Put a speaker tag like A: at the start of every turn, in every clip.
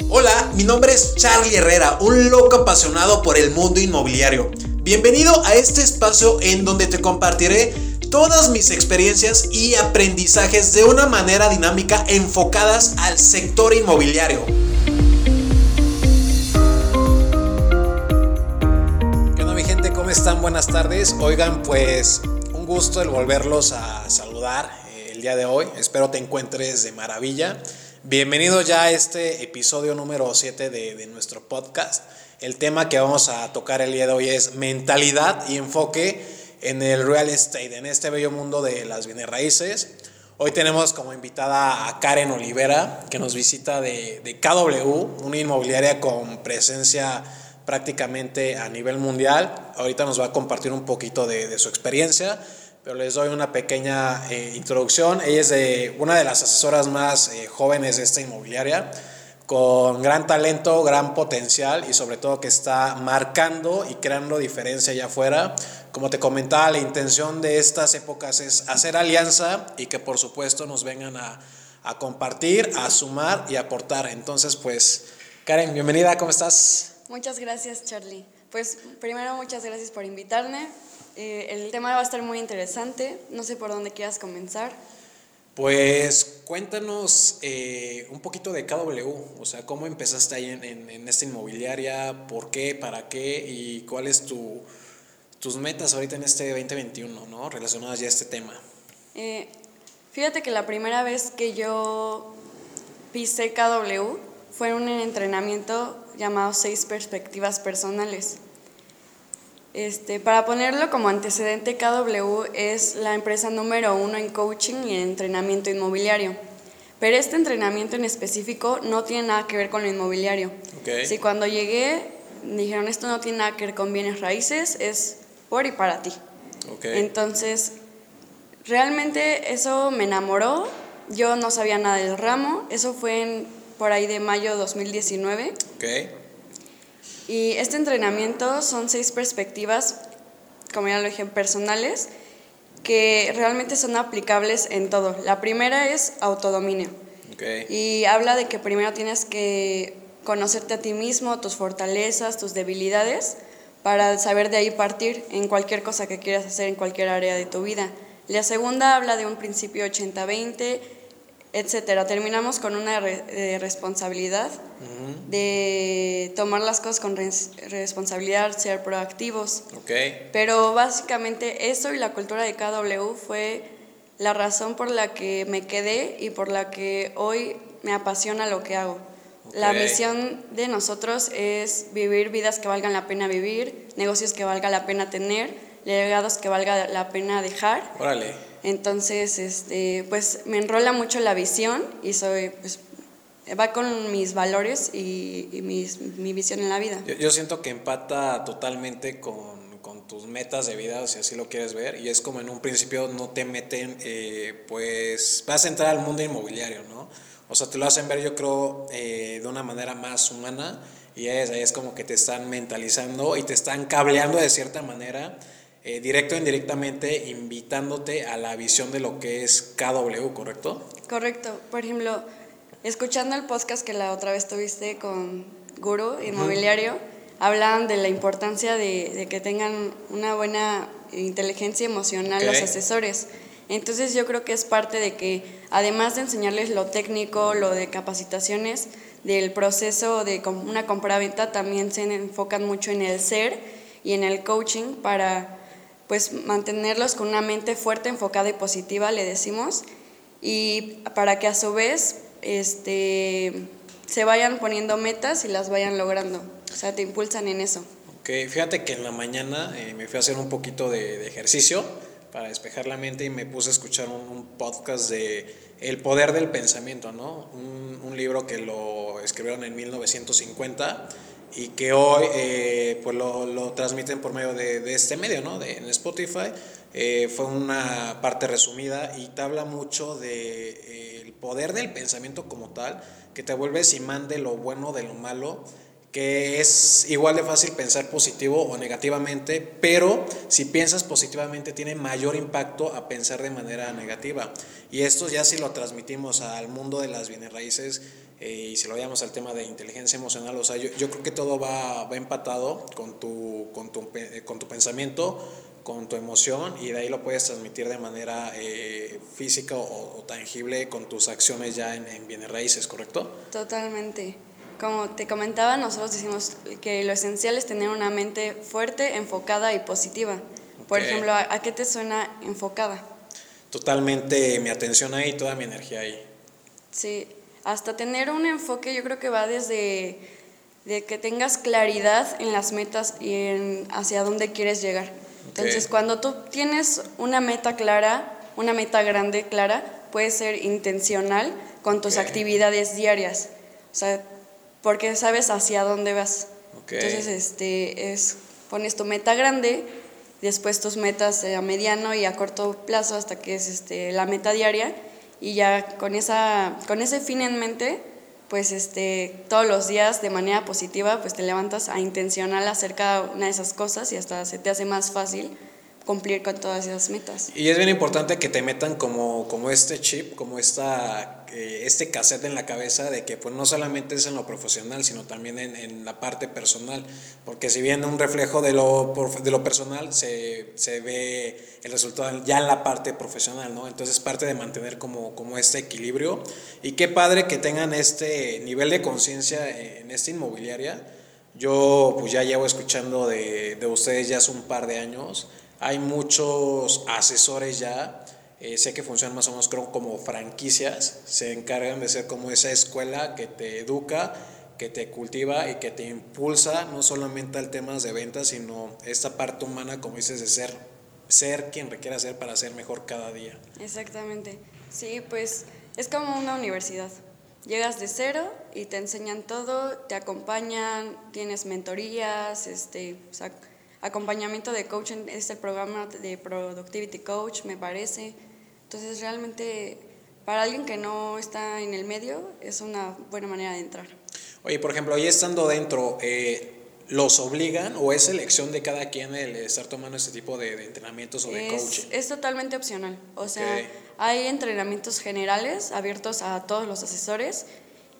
A: Hola, mi nombre es Charlie Herrera, un loco apasionado por el mundo inmobiliario. Bienvenido a este espacio en donde te compartiré todas mis experiencias y aprendizajes de una manera dinámica enfocadas al sector inmobiliario. ¿Qué mi gente? ¿Cómo están? Buenas tardes. Oigan, pues un gusto el volverlos a saludar eh, el día de hoy. Espero te encuentres de maravilla. Bienvenido ya a este episodio número 7 de, nuestro podcast. El tema que vamos a tocar el día de hoy es mentalidad y enfoque en el real estate, en este bello mundo de las bienes raíces. Hoy tenemos como invitada a Karen Olivera, que nos visita de, de KW, una inmobiliaria con presencia prácticamente a nivel mundial. Ahorita nos va a compartir un poquito de, de su experiencia pero les doy una pequeña eh, introducción. Ella es de una de las asesoras más eh, jóvenes de esta inmobiliaria, con gran talento, gran potencial y sobre todo que está marcando y creando diferencia allá afuera. Como te comentaba, la intención de estas épocas es hacer alianza y que por supuesto nos vengan a, a compartir, a sumar y aportar. Entonces, pues, Karen, bienvenida, ¿cómo estás?
B: Muchas gracias, Charlie. Pues primero, muchas gracias por invitarme. Eh, el tema va a estar muy interesante. No sé por dónde quieras comenzar.
A: Pues cuéntanos eh, un poquito de KW, o sea, cómo empezaste ahí en, en, esta inmobiliaria, por qué, para qué y cuáles tu, tus metas ahorita en este 2021, ¿no? Relacionadas ya a este tema.
B: Eh, fíjate que la primera vez que yo pisé KW fue en un entrenamiento llamado Seis Perspectivas Personales. Este, para ponerlo como antecedente, KW es la empresa número uno en coaching y entrenamiento inmobiliario. Pero este entrenamiento en específico no tiene nada que ver con lo inmobiliario. Si cuando llegué dijeron esto no tiene nada que ver con bienes raíces, es por y para ti. Entonces, realmente eso me enamoró. Yo no sabía nada del ramo. Eso fue en, por ahí de mayo de 2019. Okay. Y este entrenamiento son seis perspectivas, como ya lo dije, personales, que realmente son aplicables en todo. La primera es autodominio. Y habla de que primero tienes que conocerte a ti mismo, tus fortalezas, tus debilidades, para saber de ahí partir en cualquier cosa que quieras hacer en cualquier área de tu vida. La segunda habla de un principio 80-20 etcétera. Terminamos con una responsabilidad de tomar las cosas con responsabilidad, ser proactivos. Okay. Pero básicamente eso y la cultura de KW fue la razón por la que me quedé y por la que hoy me apasiona lo que hago. La misión de nosotros es vivir vidas que valgan la pena vivir, negocios que valga la pena tener, legados que valga la pena dejar. Órale entonces, este, pues me enrola mucho la visión y soy, pues, va con mis valores y, mi visión en la vida.
A: Yo, siento que empata totalmente con, tus metas de vida, si así lo quieres ver, y es como en un principio no te meten, eh, pues vas a entrar al mundo inmobiliario, ¿no? O sea, te lo hacen ver yo creo eh, de una manera más humana y es, es como que te están mentalizando y te están cableando de cierta manera eh, directo o indirectamente invitándote a la visión de lo que es KW, ¿correcto?
B: Correcto. Por ejemplo, escuchando el podcast que la otra vez tuviste con Guru Inmobiliario, hablaban de la importancia de, que tengan una buena inteligencia emocional los asesores. Entonces yo creo que es parte de que, además de enseñarles lo técnico, lo de capacitaciones, del proceso de una compra-venta, también se enfocan mucho en el ser y en el coaching para pues mantenerlos con una mente fuerte, enfocada y positiva, le decimos, y para que a su vez este, se vayan poniendo metas y las vayan logrando, o sea, te impulsan en eso.
A: Ok, fíjate que en la mañana eh, me fui a hacer un poquito de, ejercicio para despejar la mente y me puse a escuchar un, podcast de El poder del pensamiento, ¿no? Un, un libro que lo escribieron en 1950 y que hoy eh, pues lo, lo, transmiten por medio de, de, este medio, ¿no? De, en Spotify. Eh, fue una parte resumida y te habla mucho del de, eh, poder del pensamiento como tal, que te vuelves imán de lo bueno, de lo malo, que es igual de fácil pensar positivo o negativamente, pero si piensas positivamente tiene mayor impacto a pensar de manera negativa. Y esto ya si lo transmitimos al mundo de las bienes raíces, eh, y si lo veamos al tema de inteligencia emocional, o sea, yo, yo creo que todo va, va empatado con tu, con, tu, eh, con tu pensamiento, con tu emoción y de ahí lo puedes transmitir de manera eh, física o, tangible con tus acciones ya en, en, bienes raíces, ¿correcto?
B: Totalmente. Como te comentaba, nosotros decimos que lo esencial es tener una mente fuerte, enfocada y positiva. Por ejemplo, ¿a, qué te suena enfocada?
A: Totalmente mi atención ahí, toda mi energía ahí.
B: Sí, hasta tener un enfoque yo creo que va desde de que tengas claridad en las metas y en hacia dónde quieres llegar. Entonces, cuando tú tienes una meta clara, una meta grande clara, puede ser intencional con tus actividades diarias. O sea, porque sabes hacia dónde vas. Entonces, este es pones tu meta grande, después tus metas a mediano y a corto plazo hasta que es este la meta diaria y ya con esa con ese fin en mente pues este, todos los días de manera positiva, pues te levantas a intencional hacer cada una de esas cosas y hasta se te hace más fácil cumplir con todas esas metas.
A: Y es bien importante que te metan como, como este chip, como esta, eh, este cassette en la cabeza de que pues no solamente es en lo profesional, sino también en, en la parte personal, porque si bien un reflejo de lo, de lo personal se, se, ve el resultado ya en la parte profesional, ¿no? Entonces parte de mantener como, como este equilibrio y qué padre que tengan este nivel de conciencia en esta inmobiliaria. Yo pues ya llevo escuchando de, de ustedes ya hace un par de años hay muchos asesores ya, eh, sé que funcionan más o menos como franquicias, se encargan de ser como esa escuela que te educa, que te cultiva y que te impulsa no solamente al tema de ventas, sino esta parte humana, como dices, de ser, ser quien requiera ser para ser mejor cada día.
B: Exactamente. Sí, pues es como una universidad. Llegas de cero y te enseñan todo, te acompañan, tienes mentorías, este, acompañamiento de coaching es el programa de Productivity Coach, me parece. Entonces, realmente, para alguien que no está en el medio, es una buena manera de entrar.
A: Oye, por ejemplo, ahí estando dentro, eh, ¿los obligan o es elección de cada quien el estar tomando este tipo de, entrenamientos o de coaching?
B: Es totalmente opcional. O sea, hay entrenamientos generales abiertos a todos los asesores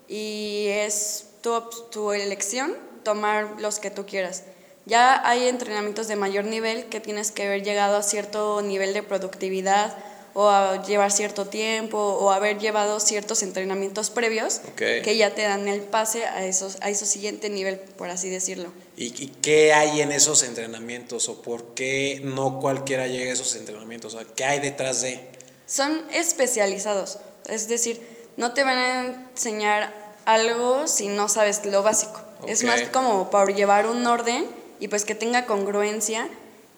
B: y es tu, tu elección tomar los que tú quieras. Ya hay entrenamientos de mayor nivel que tienes que haber llegado a cierto nivel de productividad o a llevar cierto tiempo o haber llevado ciertos entrenamientos previos que ya te dan el pase a esos a ese siguiente nivel, por así decirlo.
A: ¿Y, qué hay en esos entrenamientos o por qué no cualquiera llega a esos entrenamientos? O ¿Qué hay detrás de?
B: Son especializados, es decir, no te van a enseñar algo si no sabes lo básico. Es más como para llevar un orden y pues que tenga congruencia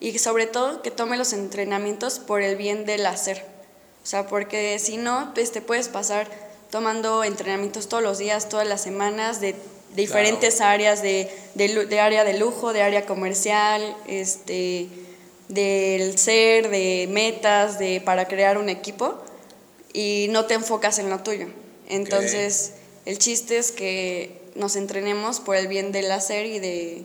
B: y sobre todo que tome los entrenamientos por el bien del hacer. O sea, porque si no, pues te puedes pasar tomando entrenamientos todos los días, todas las semanas, de, diferentes áreas, de, de, área de lujo, de área comercial, este, del ser, de metas, de para crear un equipo, y no te enfocas en lo tuyo. Entonces, el chiste es que nos entrenemos por el bien del hacer y de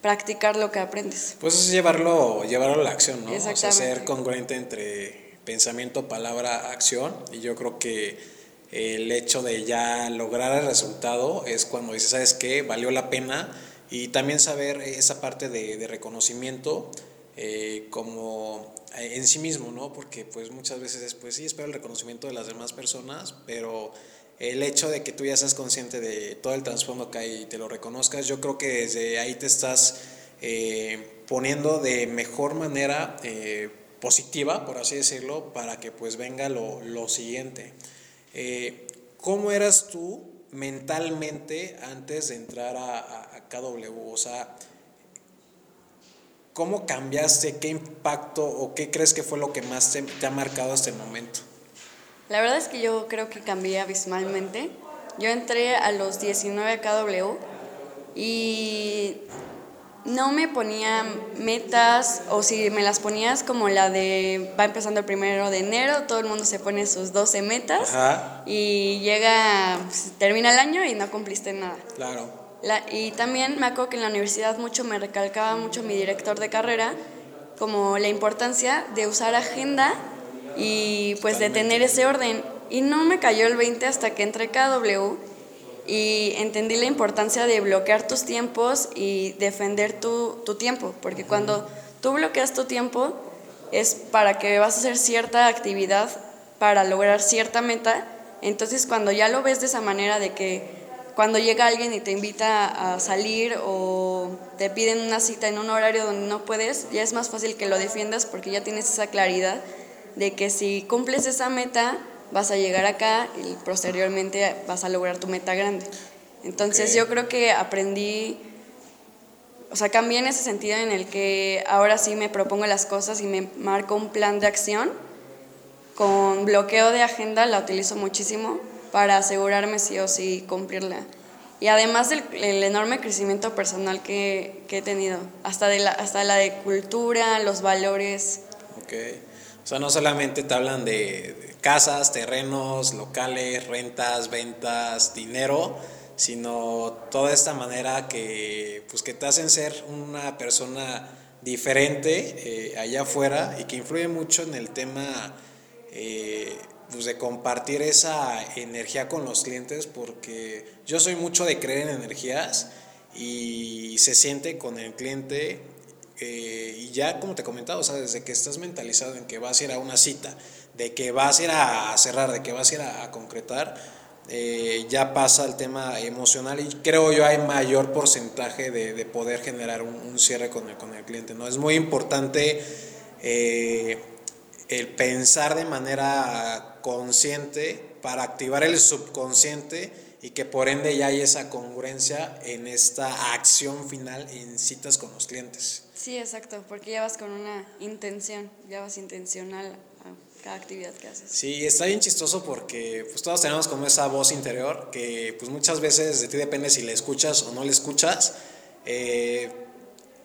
B: practicar lo que aprendes.
A: Pues es llevarlo, llevarlo a la acción, ¿no? O sea, ser congruente entre pensamiento, palabra, acción. Y yo creo que el hecho de ya lograr el resultado es cuando dices, ¿sabes qué? Valió la pena. Y también saber esa parte de, reconocimiento eh, como en sí mismo, ¿no? Porque pues muchas veces después sí espero el reconocimiento de las demás personas, pero el hecho de que tú ya seas consciente de todo el trasfondo que hay y te lo reconozcas, yo creo que desde ahí te estás eh, poniendo de mejor manera eh, positiva, por así decirlo, para que pues venga lo, lo siguiente. Eh, ¿Cómo eras tú mentalmente antes de entrar a, a, KW? O sea, ¿cómo cambiaste? ¿Qué impacto o qué crees que fue lo que más te ha marcado hasta el momento?
B: La verdad es que yo creo que cambié abismalmente. Yo entré a los 19 KW y no me ponía metas o si me las ponías como la de va empezando el primero de enero, todo el mundo se pone sus 12 metas y llega, pues, termina el año y no cumpliste nada.
A: Claro.
B: y también me acuerdo que en la universidad mucho me recalcaba mucho mi director de carrera como la importancia de usar agenda y pues de tener ese orden. Y no me cayó el 20 hasta que entré KW y entendí la importancia de bloquear tus tiempos y defender tu, tu tiempo, porque cuando tú bloqueas tu tiempo es para que vas a hacer cierta actividad para lograr cierta meta, entonces cuando ya lo ves de esa manera de que cuando llega alguien y te invita a salir o te piden una cita en un horario donde no puedes, ya es más fácil que lo defiendas porque ya tienes esa claridad de que si cumples esa meta, vas a llegar acá y posteriormente vas a lograr tu meta grande. Entonces yo creo que aprendí, o sea, cambié en ese sentido en el que ahora sí me propongo las cosas y me marco un plan de acción. Con bloqueo de agenda la utilizo muchísimo para asegurarme sí o sí cumplirla. Y además del el enorme crecimiento personal que, que, he tenido, hasta, de la, hasta la de cultura, los valores.
A: Ok. O sea, no solamente te hablan de casas, terrenos, locales, rentas, ventas, dinero, sino toda esta manera que, pues, que te hacen ser una persona diferente eh, allá afuera y que influye mucho en el tema eh, pues, de compartir esa energía con los clientes, porque yo soy mucho de creer en energías y se siente con el cliente eh, y ya como te comentaba, o sea, desde que estás mentalizado en que vas a ir a una cita, de que vas a ir a cerrar, de que vas a ir a, concretar, eh, ya pasa el tema emocional y creo yo hay mayor porcentaje de, poder generar un, cierre con el, con el cliente. ¿no? Es muy importante eh, el pensar de manera consciente para activar el subconsciente y que por ende ya hay esa congruencia en esta acción final en citas con los clientes.
B: Sí, exacto, porque ya vas con una intención, ya vas intencional a cada actividad que haces.
A: Sí, está bien chistoso porque pues todos tenemos como esa voz interior que pues muchas veces de ti depende si le escuchas o no le escuchas. Eh,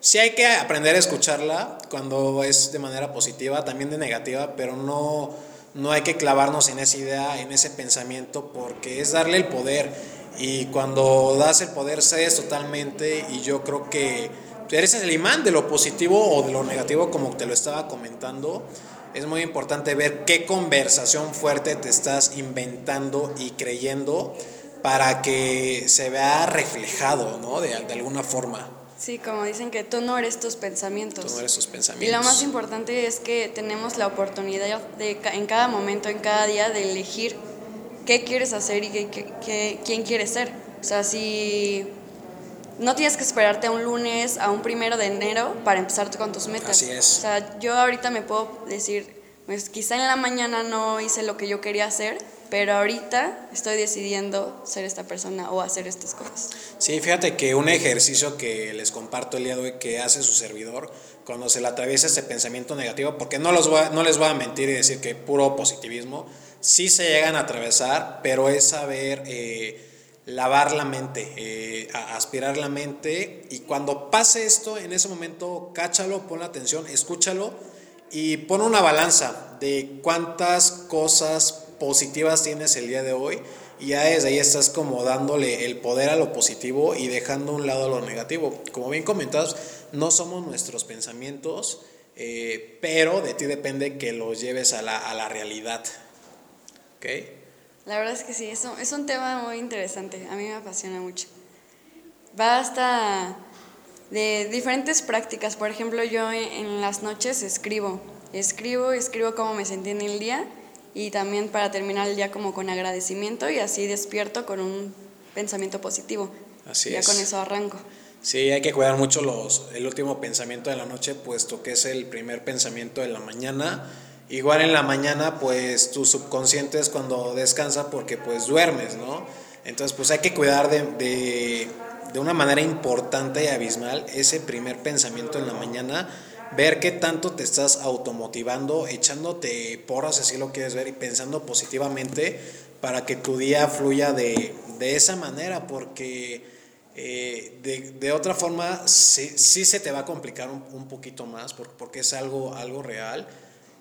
A: sí hay que aprender a escucharla cuando es de manera positiva, también de negativa, pero no, no hay que clavarnos en esa idea, en ese pensamiento, porque es darle el poder. Y cuando das el poder, cedes totalmente y yo creo que eres el imán de lo positivo o de lo negativo, como te lo estaba comentando. Es muy importante ver qué conversación fuerte te estás inventando y creyendo para que se vea reflejado, ¿no? De, de alguna forma.
B: Sí, como dicen que tú no eres tus pensamientos.
A: Tú no eres tus pensamientos.
B: Y lo más importante es que tenemos la oportunidad de en cada momento, en cada día, de elegir qué quieres hacer y qué, qué, quién quieres ser. O sea, si no tienes que esperarte a un lunes, a un primero de enero para empezar con tus metas.
A: Así es.
B: O sea, yo ahorita me puedo decir, pues quizá en la mañana no hice lo que yo quería hacer, pero ahorita estoy decidiendo ser esta persona o hacer estas cosas.
A: Sí, fíjate que un ejercicio que les comparto el día de hoy que hace su servidor, cuando se le atraviesa ese pensamiento negativo, porque no, los no les voy a mentir y decir que puro positivismo, sí se llegan a atravesar, pero es saber... Eh, lavar la mente, eh, aspirar la mente y cuando pase esto, en ese momento, cáchalo, pon la atención, escúchalo y pon una balanza de cuántas cosas positivas tienes el día de hoy y ya desde ahí estás como dándole el poder a lo positivo y dejando a un lado lo negativo. Como bien comentados, no somos nuestros pensamientos, eh, pero de ti depende que los lleves a la, a la realidad. ¿Okay?
B: La verdad es que sí, es un, es un tema muy interesante, a mí me apasiona mucho. Va hasta de diferentes prácticas, por ejemplo, yo en las noches escribo, escribo, escribo cómo me sentí en el día y también para terminar el día como con agradecimiento y así despierto con un pensamiento positivo.
A: Así
B: ya con eso arranco.
A: Sí, hay que cuidar mucho los, el último pensamiento de la noche, puesto que es el primer pensamiento de la mañana Igual en la mañana, pues tu subconsciente es cuando descansa porque pues duermes, ¿no? Entonces, pues hay que cuidar de, de, una manera importante y abismal ese primer pensamiento en la mañana, ver qué tanto te estás automotivando, echándote porras, si lo quieres ver, y pensando positivamente para que tu día fluya de, de esa manera, porque eh, de, de, otra forma sí, sí, se te va a complicar un, un poquito más, porque, porque es algo, algo real.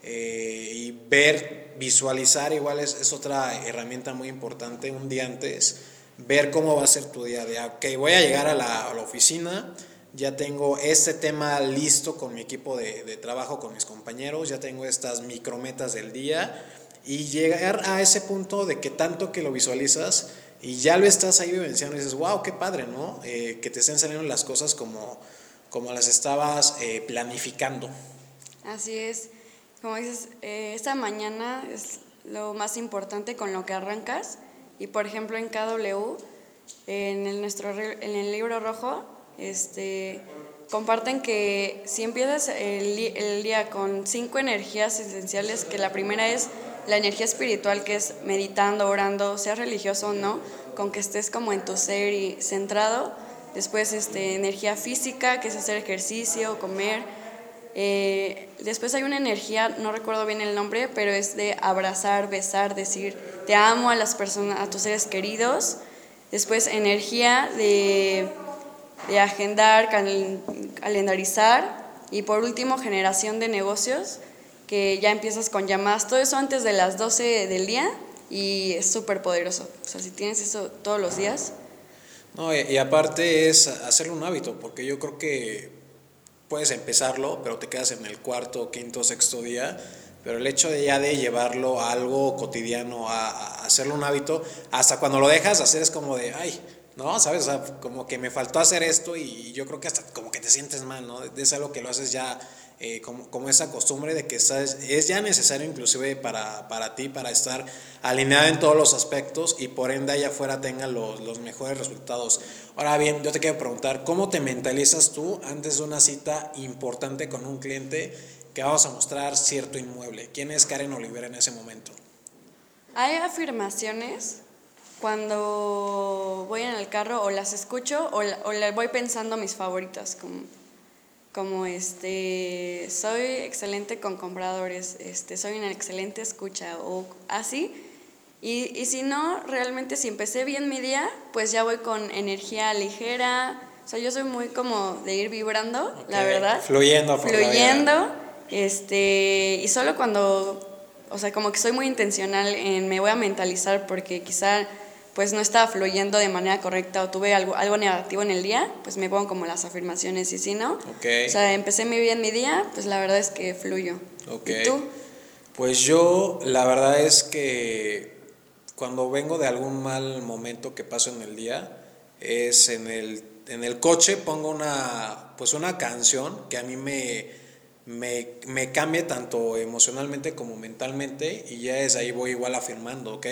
A: Eh, y ver, visualizar igual es, es, otra herramienta muy importante un día antes, ver cómo va a ser tu día de, ok, voy a llegar a la, a la oficina, ya tengo este tema listo con mi equipo de, de, trabajo, con mis compañeros, ya tengo estas micrometas del día y llegar a ese punto de que tanto que lo visualizas y ya lo estás ahí vivenciando y dices, wow, qué padre, ¿no? Eh, que te estén saliendo las cosas como, como las estabas eh, planificando.
B: Así es. Como dices, eh, esta mañana es lo más importante con lo que arrancas. Y por ejemplo en KW, en el, nuestro, en el libro rojo, este, comparten que si empiezas el, el día con cinco energías esenciales, que la primera es la energía espiritual que es meditando, orando, sea religioso o no, con que estés como en tu ser y centrado. Después este, energía física, que es hacer ejercicio, comer. Eh, después hay una energía, no recuerdo bien el nombre, pero es de abrazar, besar, decir te amo a las personas, a tus seres queridos. Después energía de, de agendar, calendarizar. Y por último, generación de negocios, que ya empiezas con llamadas, todo eso antes de las 12 del día y es súper poderoso. O sea, si tienes eso todos los días.
A: No, y, aparte es hacerlo un hábito, porque yo creo que puedes empezarlo, pero te quedas en el cuarto, quinto, sexto día. Pero el hecho de ya de llevarlo a algo cotidiano, a, hacerlo un hábito, hasta cuando lo dejas hacer es como de, ay, ¿no? ¿Sabes? O sea, como que me faltó hacer esto y yo creo que hasta como que te sientes mal, ¿no? Es algo que lo haces ya eh, como, esa costumbre de que es ya necesario inclusive para, para ti, para estar alineado en todos los aspectos y por ende allá afuera tenga los, los mejores resultados. Ahora bien, yo te quiero preguntar, ¿cómo te mentalizas tú antes de una cita importante con un cliente que vamos a mostrar cierto inmueble? ¿Quién es Karen Olivera en ese momento?
B: Hay afirmaciones cuando voy en el carro o las escucho o, o le voy pensando mis favoritas, como como este, soy excelente con compradores, este, soy una excelente escucha o así. Y, y si no, realmente si empecé bien mi día, pues ya voy con energía ligera. O sea, yo soy muy como de ir vibrando, la verdad.
A: Fluyendo,
B: Fluyendo. Este, y solo cuando, o sea, como que soy muy intencional en me voy a mentalizar porque quizá pues no estaba fluyendo de manera correcta o tuve algo, algo negativo en el día, pues me pongo como las afirmaciones y si no, o sea, empecé muy bien mi día, pues la verdad es que fluyo. ¿Y tú?
A: Pues yo, la verdad es que cuando vengo de algún mal momento que paso en el día, es en el, en el coche pongo una, pues una canción que a mí me, me, me cambie tanto emocionalmente como mentalmente y ya es ahí voy igual afirmando, ¿ok?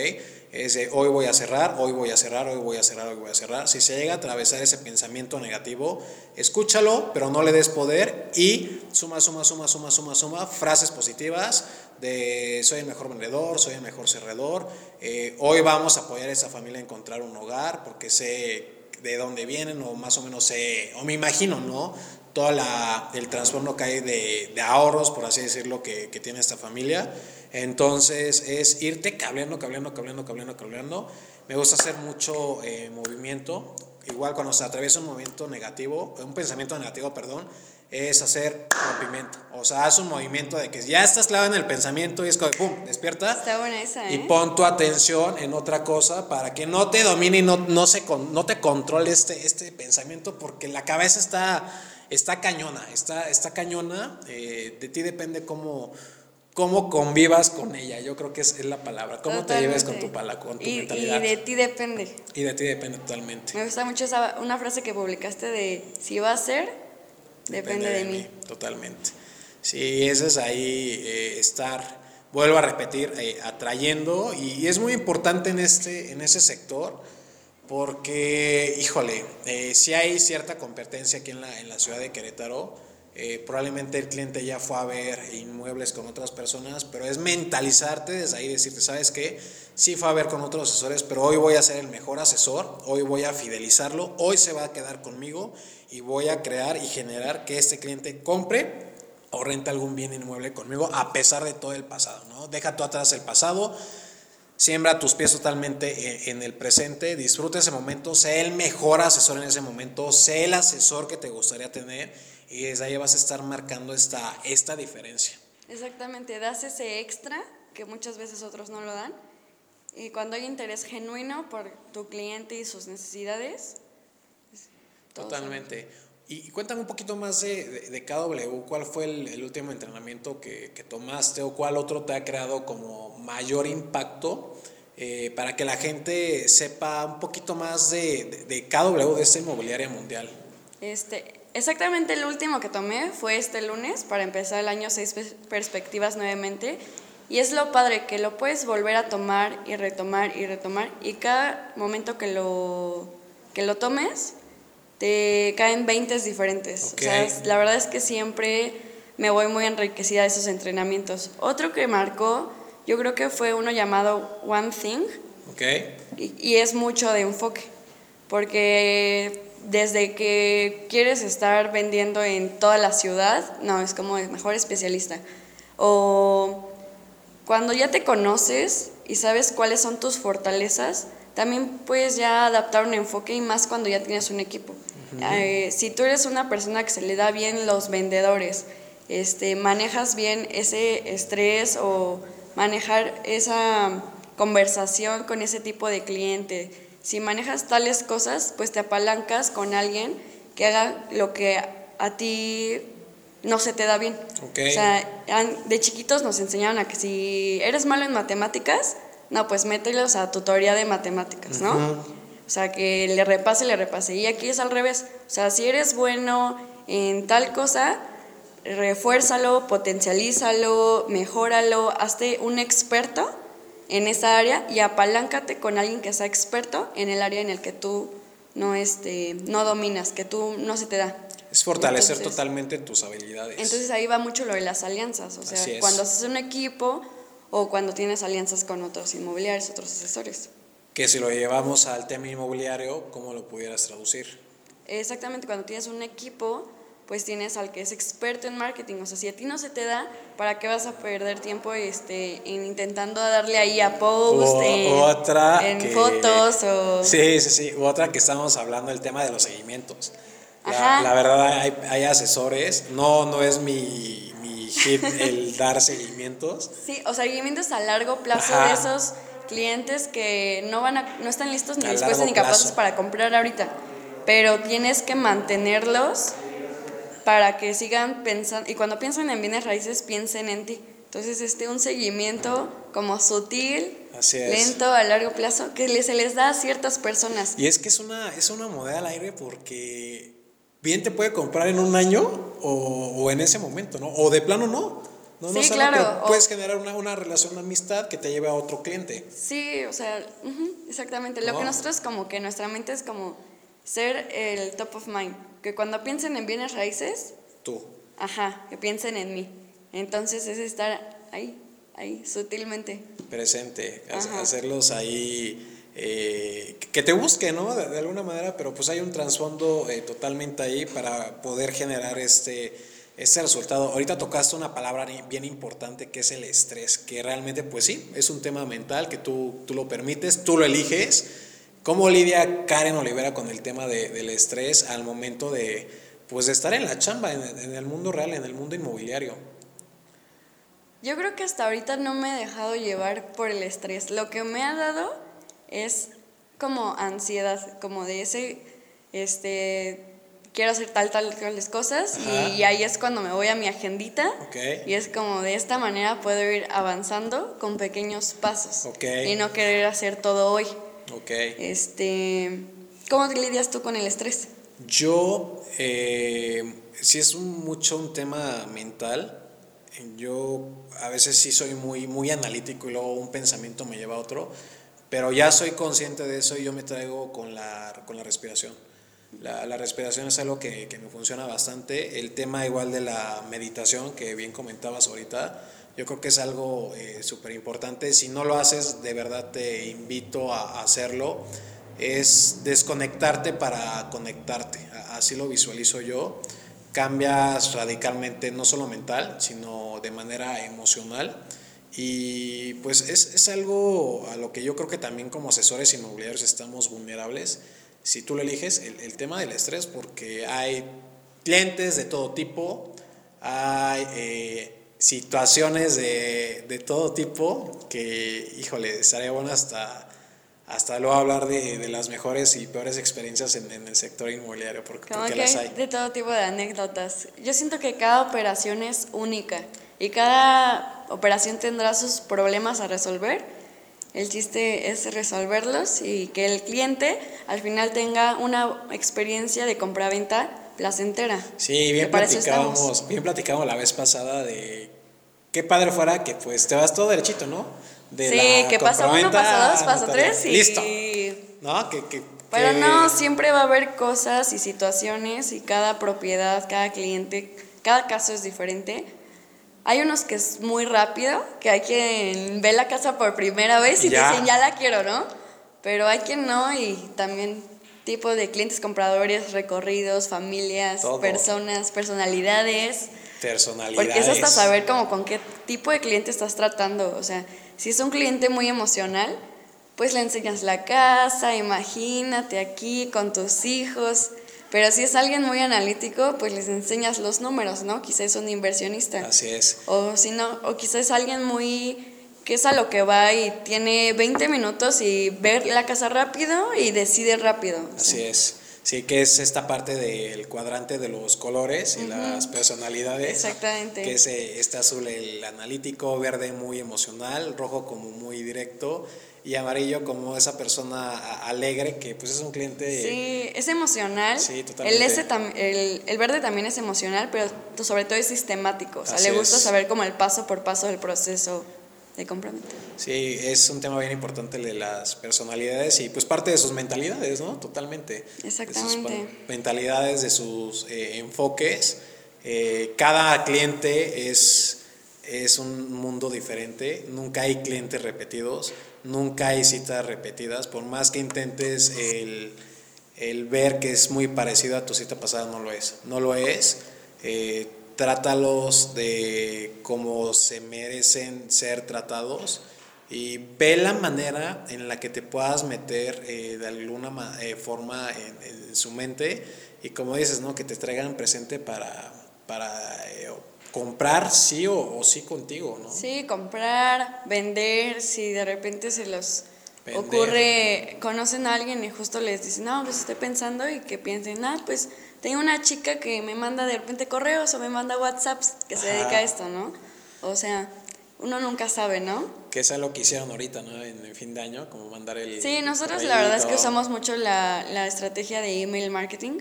A: Es de hoy voy a cerrar, hoy voy a cerrar, hoy voy a cerrar, hoy voy a cerrar. Si se llega a atravesar ese pensamiento negativo, escúchalo, pero no le des poder y suma, suma, suma, suma, suma, suma, frases positivas de soy el mejor vendedor, soy el mejor cerrador, eh, hoy vamos a apoyar a esa familia a encontrar un hogar porque sé de dónde vienen o más o menos sé, o me imagino, ¿no? todo el trastorno que hay de, de, ahorros, por así decirlo, que, que, tiene esta familia. Entonces es irte cableando, cableando, cableando, cableando, cableando. Me gusta hacer mucho eh, movimiento. Igual cuando se atraviesa un movimiento negativo, un pensamiento negativo, perdón, es hacer rompimiento. O sea, haz un movimiento de que ya estás clavado en el pensamiento y es como, ¡pum!, despierta.
B: Está buena esa,
A: ¿eh? Y pon tu atención en otra cosa para que no te domine y no, no, se, no te controle este, este pensamiento porque la cabeza está está cañona, está, está cañona, eh, de ti depende cómo, cómo convivas con ella, yo creo que es, es la palabra, cómo te lleves con tu, pala, con tu
B: y,
A: mentalidad.
B: Y de ti depende.
A: Y de ti depende totalmente.
B: Me gusta mucho esa, una frase que publicaste de, si va a ser, depende, de, mí.
A: Totalmente. Sí, ese es ahí eh, estar, vuelvo a repetir, eh, atrayendo, y, es muy importante en, este, en ese sector, porque, híjole, eh, si hay cierta competencia aquí en la, en la ciudad de Querétaro, eh, probablemente el cliente ya fue a ver inmuebles con otras personas, pero es mentalizarte desde ahí, decirte, ¿sabes qué? Sí fue a ver con otros asesores, pero hoy voy a ser el mejor asesor, hoy voy a fidelizarlo, hoy se va a quedar conmigo y voy a crear y generar que este cliente compre o rente algún bien inmueble conmigo a pesar de todo el pasado, ¿no? Deja tú atrás el pasado, Siembra tus pies totalmente en el presente, disfruta ese momento, sé el mejor asesor en ese momento, sé el asesor que te gustaría tener y desde ahí vas a estar marcando esta, esta diferencia.
B: Exactamente, das ese extra que muchas veces otros no lo dan y cuando hay interés genuino por tu cliente y sus necesidades.
A: Totalmente. Y cuéntame un poquito más de, de, KW, ¿cuál fue el, último entrenamiento que, que, tomaste o cuál otro te ha creado como mayor impacto eh, para que la gente sepa un poquito más de, de, de KW, de esta inmobiliaria mundial?
B: Este, exactamente el último que tomé fue este lunes para empezar el año seis perspectivas nuevamente. Y es lo padre que lo puedes volver a tomar y retomar y retomar y cada momento que lo, que lo tomes te caen 20 diferentes. O sea, la verdad es que siempre me voy muy enriquecida de esos entrenamientos. Otro que marcó, yo creo que fue uno llamado One Thing.
A: Okay.
B: Y, y es mucho de enfoque, porque desde que quieres estar vendiendo en toda la ciudad, no, es como el mejor especialista. O cuando ya te conoces y sabes cuáles son tus fortalezas, también puedes ya adaptar un enfoque y más cuando ya tienes un equipo. Eh, si tú eres una persona que se le da bien los vendedores, este, manejas bien ese estrés o manejar esa conversación con ese tipo de cliente, si manejas tales cosas, pues te apalancas con alguien que haga lo que a ti no se te da bien. O sea, de chiquitos nos enseñaron a que si eres malo en matemáticas, no, pues mételos a tutoría de matemáticas, ¿no? O sea, que le repase, le repase. Y aquí es al revés. O sea, si eres bueno en tal cosa, refuérzalo, potencialízalo, mejóralo, hazte un experto en esa área y apaláncate con alguien que sea experto en el área en el que tú no, este, no dominas, que tú no se te da.
A: Es fortalecer totalmente tus habilidades.
B: Entonces ahí va mucho lo de las alianzas. O sea, cuando haces un equipo o cuando tienes alianzas con otros inmobiliarios, otros asesores
A: que si lo llevamos al tema inmobiliario, ¿cómo lo pudieras traducir?
B: Exactamente, cuando tienes un equipo, pues tienes al que es experto en marketing. O sea, si a ti no se te da, ¿para qué vas a perder tiempo este, en intentando darle ahí a post, en,
A: otra
B: en fotos? O...
A: Sí, sí, sí. Otra que estamos hablando, el tema de los seguimientos. La, la verdad, hay, hay, asesores, no, no es mi, mi hit el dar seguimientos.
B: Sí, o seguimientos a largo plazo de esos clientes que no, van a, no están listos ni dispuestos ni capaces para comprar ahorita, pero tienes que mantenerlos para que sigan pensando, y cuando piensan en bienes raíces, piensen en ti. Entonces, este, un seguimiento como sutil, lento, a largo plazo, que se les da a ciertas personas.
A: Y es que es una, es una moneda al aire porque bien te puede comprar en un año o, o en ese momento, ¿no? O de plano no. No, sí, claro. puedes generar una, una, relación de amistad que te lleve a otro cliente.
B: Sí, o sea, exactamente. Lo que nosotros como que nuestra mente es como ser el top of mind. Que cuando piensen en bienes raíces...
A: Tú.
B: Ajá, que piensen en mí. Entonces es estar ahí, ahí, sutilmente.
A: Presente, hacerlos ahí... Eh, que te busquen, ¿no? De, alguna manera, pero pues hay un trasfondo eh, totalmente ahí para poder generar este este resultado. Ahorita tocaste una palabra bien importante que es el estrés, que realmente pues sí, es un tema mental que tú, tú lo permites, tú lo eliges. ¿Cómo lidia Karen Olivera con el tema de, del estrés al momento de, pues, de estar en la chamba, en, en el mundo real, en el mundo inmobiliario?
B: Yo creo que hasta ahorita no me he dejado llevar por el estrés. Lo que me ha dado es como ansiedad, como de ese, este, quiero hacer tal, tal, tales cosas y, ahí es cuando me voy a mi agendita y es como de esta manera puedo ir avanzando con pequeños pasos y no querer hacer todo hoy. Este, ¿Cómo lidias tú con el estrés?
A: Yo, eh, si es mucho un tema mental, yo a veces sí soy muy, muy analítico y luego un pensamiento me lleva a otro, pero ya soy consciente de eso y yo me traigo con la, con la respiración la, la, respiración es algo que, que, me funciona bastante. El tema igual de la meditación, que bien comentabas ahorita, yo creo que es algo eh, súper importante. Si no lo haces, de verdad te invito a, hacerlo. Es desconectarte para conectarte. Así lo visualizo yo. Cambias radicalmente, no solo mental, sino de manera emocional. Y pues es, es algo a lo que yo creo que también como asesores inmobiliarios estamos vulnerables si tú lo eliges, el, tema del estrés, porque hay clientes de todo tipo, hay eh, situaciones de, todo tipo que, híjole, estaría bueno hasta, hasta luego hablar de, de las mejores y peores experiencias en, en el sector inmobiliario, porque, porque
B: que
A: las
B: hay. de todo tipo de anécdotas. Yo siento que cada operación es única y cada operación tendrá sus problemas a resolver. El chiste es resolverlos y que el cliente al final tenga una experiencia de compra-venta placentera.
A: Sí, bien platicábamos, bien platicábamos la vez pasada de qué padre fuera que pues te vas todo derechito, ¿no? De
B: sí,
A: la
B: que pasa uno, pasa dos, pasa tres y...
A: Listo. ¿No? Que, que,
B: Pero
A: que-
B: no, siempre va a haber cosas y situaciones y cada propiedad, cada cliente, cada caso es diferente. Hay unos que es muy rápido, que hay quien ve la casa por primera vez y
A: Ya.
B: dicen, ya la quiero, ¿no? Pero hay quien no y también tipo de clientes compradores, recorridos, familias,
A: Todo.
B: personas, personalidades.
A: personalidades.
B: Porque es hasta saber como con qué tipo de cliente estás tratando. O sea, si es un cliente muy emocional, pues le enseñas la casa, imagínate aquí con tus hijos. Pero si es alguien muy analítico, pues les enseñas los números, ¿no? Quizás es un inversionista.
A: Así es.
B: O si no, o quizás es alguien muy que es a lo que va y tiene 20 minutos y ver la casa rápido y decide rápido.
A: Así
B: sea,
A: es. Sí, que es esta parte del cuadrante de los colores y las personalidades.
B: Exactamente.
A: Que es eh, este azul, el analítico, verde muy emocional, rojo como muy directo y amarillo como esa persona alegre que pues es un cliente...
B: Sí, es emocional.
A: Sí, totalmente.
B: El, tam- el, el verde también es emocional, pero sobre todo es sistemático. O sea,
A: Así
B: le gusta
A: es.
B: saber como el paso por paso del proceso de compra-venta.
A: Sí, es un tema bien importante el de las personalidades y pues parte de sus mentalidades, ¿no? Totalmente.
B: Exactamente.
A: De sus mentalidades, de sus eh, enfoques. Eh, cada cliente es, es un mundo diferente, nunca hay clientes repetidos, nunca hay citas repetidas, por más que intentes el, el ver que es muy parecido a tu cita pasada, no lo es. No lo es. Eh, trátalos de como se merecen ser tratados y ve la manera en la que te puedas meter eh, de alguna eh, forma en, en su mente y como dices, ¿no? Que te traigan presente para, para eh, comprar sí o, o sí contigo, ¿no?
B: Sí, comprar, vender, si de repente se los
A: Vender.
B: ocurre, conocen a alguien y justo les dicen, no, pues estoy pensando y que piensen, ah, pues tengo una chica que me manda de repente correos o me manda WhatsApps que se dedica a esto, ¿no? O sea, uno nunca sabe, ¿no?
A: Que es lo que hicieron ahorita, ¿no? En, fin de año, como mandar el...
B: Sí, nosotros la verdad es que usamos mucho la, la estrategia de email marketing.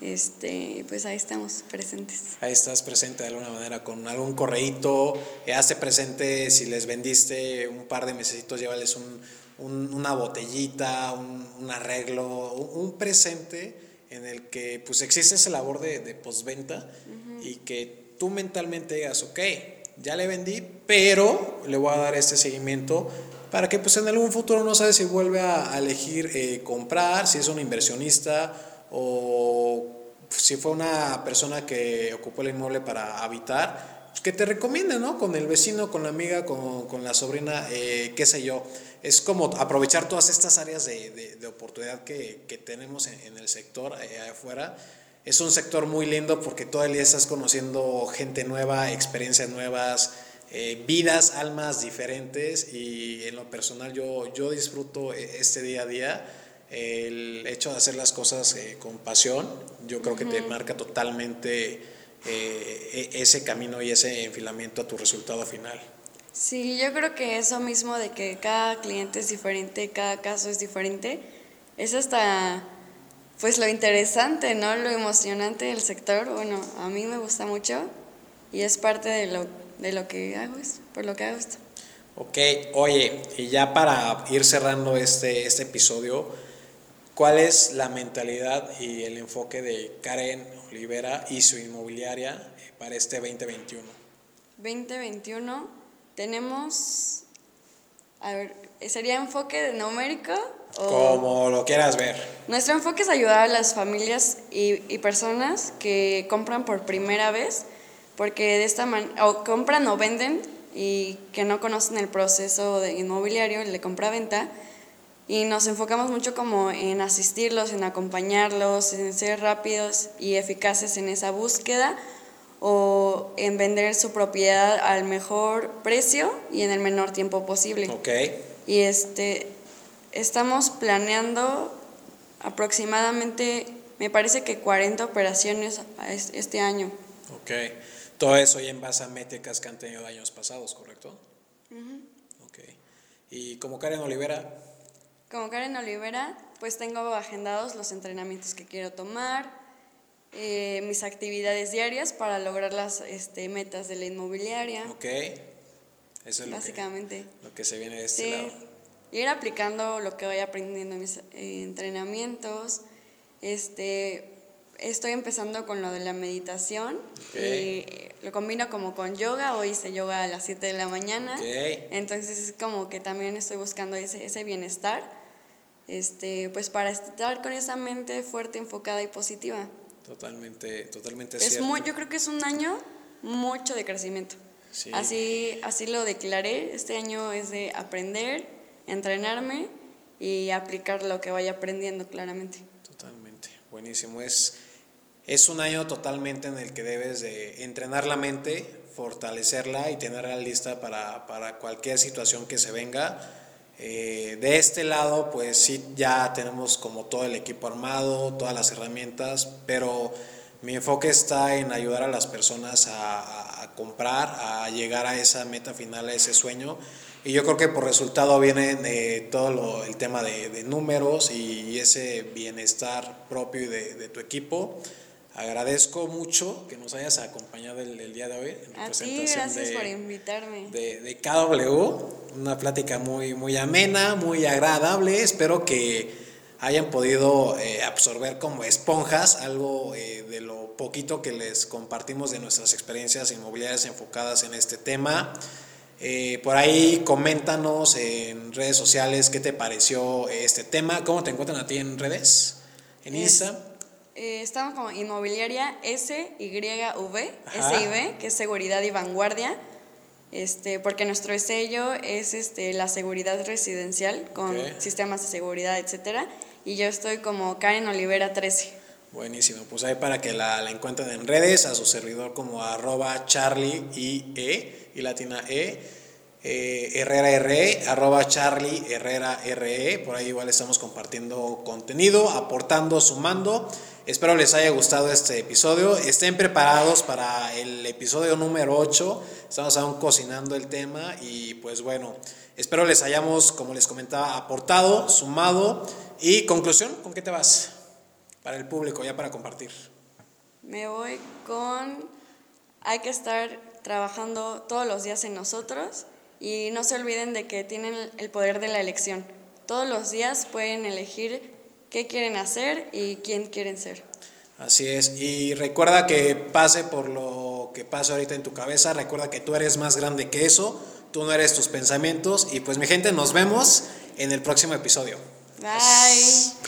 B: Este, pues ahí estamos presentes.
A: Ahí estás presente de alguna manera con algún correíto, eh, hazte presente si les vendiste un par de mesecitos, llévales un, un- una botellita, un, un arreglo, un, un presente en el que pues existe esa labor de, de postventa y que tú mentalmente digas, ok, ya le vendí, pero le voy a dar este seguimiento para que pues en algún futuro no sabes si vuelve a, a elegir eh, comprar, si es un inversionista o si fue una persona que ocupó el inmueble para habitar, pues que te recomiende, ¿no? Con el vecino, con la amiga, con, con la sobrina, eh, qué sé yo. Es como aprovechar todas estas áreas de, de- de oportunidad que, que tenemos en, en el sector eh, afuera. Es un sector muy lindo porque todo el día estás conociendo gente nueva, experiencias nuevas, eh, vidas, almas diferentes y en lo personal yo, yo disfruto e- este día a día. El hecho de hacer las cosas eh, con pasión, yo creo que te marca totalmente eh, e- ese camino y ese enfilamiento a tu resultado final.
B: Sí, yo creo que eso mismo de que cada cliente es diferente, cada caso es diferente, es hasta pues lo interesante, ¿no? Lo emocionante del sector. Bueno, a mí me gusta mucho y es parte de lo, de lo que hago, es por lo que hago esto.
A: Ok, oye, y ya para ir cerrando este, este episodio, ¿cuál es la mentalidad y el enfoque de Karen Olivera y su inmobiliaria para este 2021?
B: 2021 tenemos, a ver, ¿sería enfoque numérico? O
A: Como lo quieras ver.
B: Nuestro enfoque es ayudar a las familias y, y personas que compran por primera vez, porque de esta manera, o compran o venden y que no conocen el proceso de inmobiliario, el de compra-venta, y nos enfocamos mucho como en asistirlos, en acompañarlos, en ser rápidos y eficaces en esa búsqueda o en vender su propiedad al mejor precio y en el menor tiempo posible.
A: Ok,
B: Y este estamos planeando aproximadamente, me parece que 40 operaciones este año.
A: Ok. Todo eso ya en base a métricas que han tenido años pasados, ¿correcto? Ok. ¿Y como Karen Olivera?
B: Como Karen Olivera, pues tengo agendados los entrenamientos que quiero tomar, eh, mis actividades diarias para lograr las este, metas de la inmobiliaria.
A: Ok. Eso es
B: Básicamente.
A: Lo que, se viene de este lado.
B: Ir aplicando lo que voy aprendiendo en mis eh, entrenamientos. Este, estoy empezando con lo de la meditación. Y lo combino como con yoga. Hoy hice yoga a las 7 de la mañana. Entonces es como que también estoy buscando ese, ese bienestar. Este, pues para estar con esa mente fuerte, enfocada y positiva.
A: Totalmente, totalmente
B: es
A: cierto.
B: Muy, yo creo que es un año mucho de crecimiento. Así, así lo declaré. Este año es de aprender, entrenarme y aplicar lo que vaya aprendiendo claramente.
A: Totalmente, buenísimo. Es, es un año totalmente en el que debes de entrenar la mente, fortalecerla y tenerla lista para, para cualquier situación que se venga eh, de este lado, pues sí, ya tenemos como todo el equipo armado, todas las herramientas, pero mi enfoque está en ayudar a las personas a, comprar, a llegar a esa meta final, a ese sueño. Y yo creo que por resultado viene de todo el tema de, números y, ese bienestar propio de tu equipo. Agradezco mucho que nos hayas acompañado el, día de hoy.
B: En A ti, gracias por invitarme.
A: De, de, KW, una plática muy, muy amena, muy agradable. Espero que hayan podido eh, absorber como esponjas algo eh, de lo poquito que les compartimos de nuestras experiencias inmobiliarias enfocadas en este tema. Eh, por ahí coméntanos en redes sociales qué te pareció este tema, cómo te encuentran a ti en redes, en Instagram.
B: Eh, estamos como inmobiliaria SYV, SIV, que es seguridad y vanguardia, este, porque nuestro sello es este, la seguridad residencial con sistemas de seguridad, etcétera, y yo estoy como Karen Olivera 13.
A: Buenísimo, pues ahí para que la, la encuentren en redes, a su servidor como arroba charlie y e y latina e, eh, Herrera RE, arroba Charlie Herrera RE, por ahí igual estamos compartiendo contenido, aportando, sumando Espero les haya gustado este episodio. Estén preparados para el episodio número 8. Estamos aún cocinando el tema y pues bueno, espero les hayamos, como les comentaba, aportado, sumado. Y conclusión, ¿con qué te vas? Para el público, ya para compartir.
B: Me voy con, hay que estar trabajando todos los días en nosotros y no se olviden de que tienen el poder de la elección. Todos los días pueden elegir qué quieren hacer y quién quieren ser.
A: Así es, y recuerda que pase por lo que pasa ahorita en tu cabeza, recuerda que tú eres más grande que eso, tú no eres tus pensamientos y pues mi gente, nos vemos en el próximo episodio.
B: Bye.